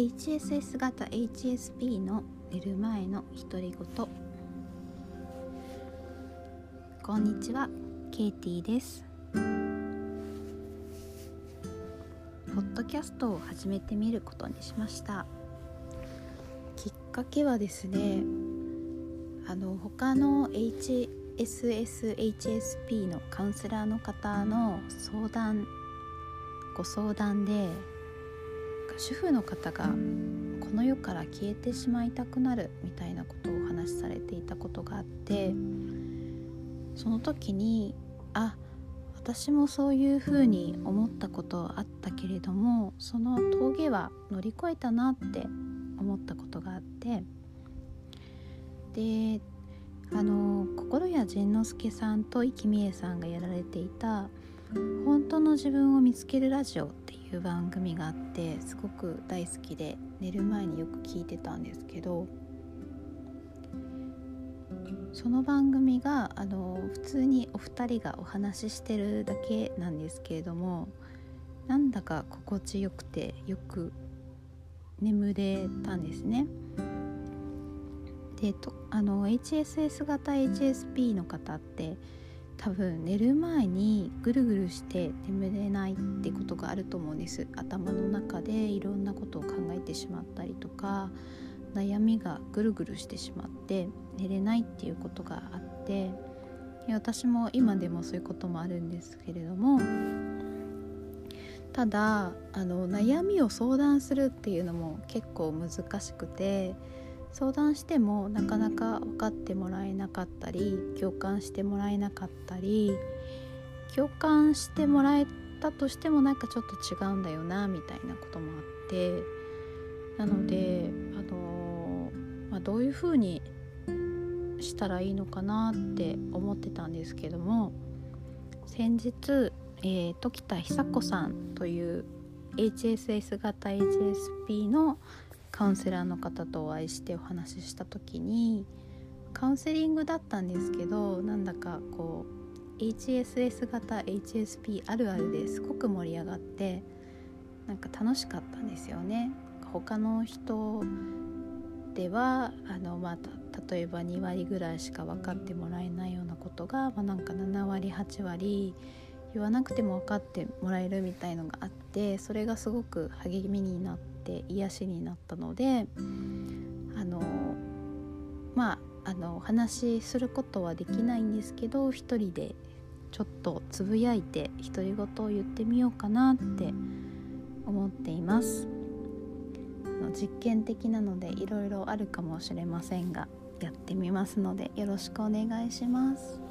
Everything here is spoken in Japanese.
HSS 型 HSP の寝る前の独り言。こんにちはケイティです。ポッドキャストを始めてみることにしました。きっかけはですねあの他の HSSHSP のカウンセラーの方の相談ご相談で主婦の方がこの世から消えてしまいたくなるみたいなことをお話しされていたことがあってその時にあ私もそういうふうに思ったことあったけれどもその峠は乗り越えたなって思ったことがあってであの心谷仁之助さんと生きみえさんがやられていた「本当の自分を見つけるラジオ」う番組があってすごく大好きで寝る前によく聞いてたんですけどその番組があの普通にお二人がお話ししてるだけなんですけれどもなんだか心地よくてよく眠れたんですね。でとあの HSS 型 HSP の方って多分寝る前にぐるぐるして眠れないってことがあると思うんです。頭の中でいろんなことを考えてしまったりとか悩みがぐるぐるしてしまって寝れないっていうことがあって私も今でもそういうこともあるんですけれどもただあの悩みを相談するっていうのも結構難しくて相談してもなかなか分かってもらえなかったり共感してもらえなかったり共感してもらえたとしてもなんかちょっと違うんだよなみたいなこともあって。なので、あのまあ、どういうふうにしたらいいのかなって思ってたんですけども先日、えー、時田久子さんという HSS 型 HSP のカウンセラーの方とお会いしてお話しした時にカウンセリングだったんですけどなんだかこう HSS 型 HSP あるあるですごく盛り上がってなんか楽しかったんですよね。他の人ではあの、まあ、例えば2割ぐらいしか分かってもらえないようなことが、まあ、なんか7割8割言わなくても分かってもらえるみたいのがあってそれがすごく励みになって癒しになったのであのまああのお話しすることはできないんですけど一人でちょっとつぶやいて独り言を言ってみようかなって思っています実験的なのでいろいろあるかもしれませんがやってみますのでよろしくお願いします。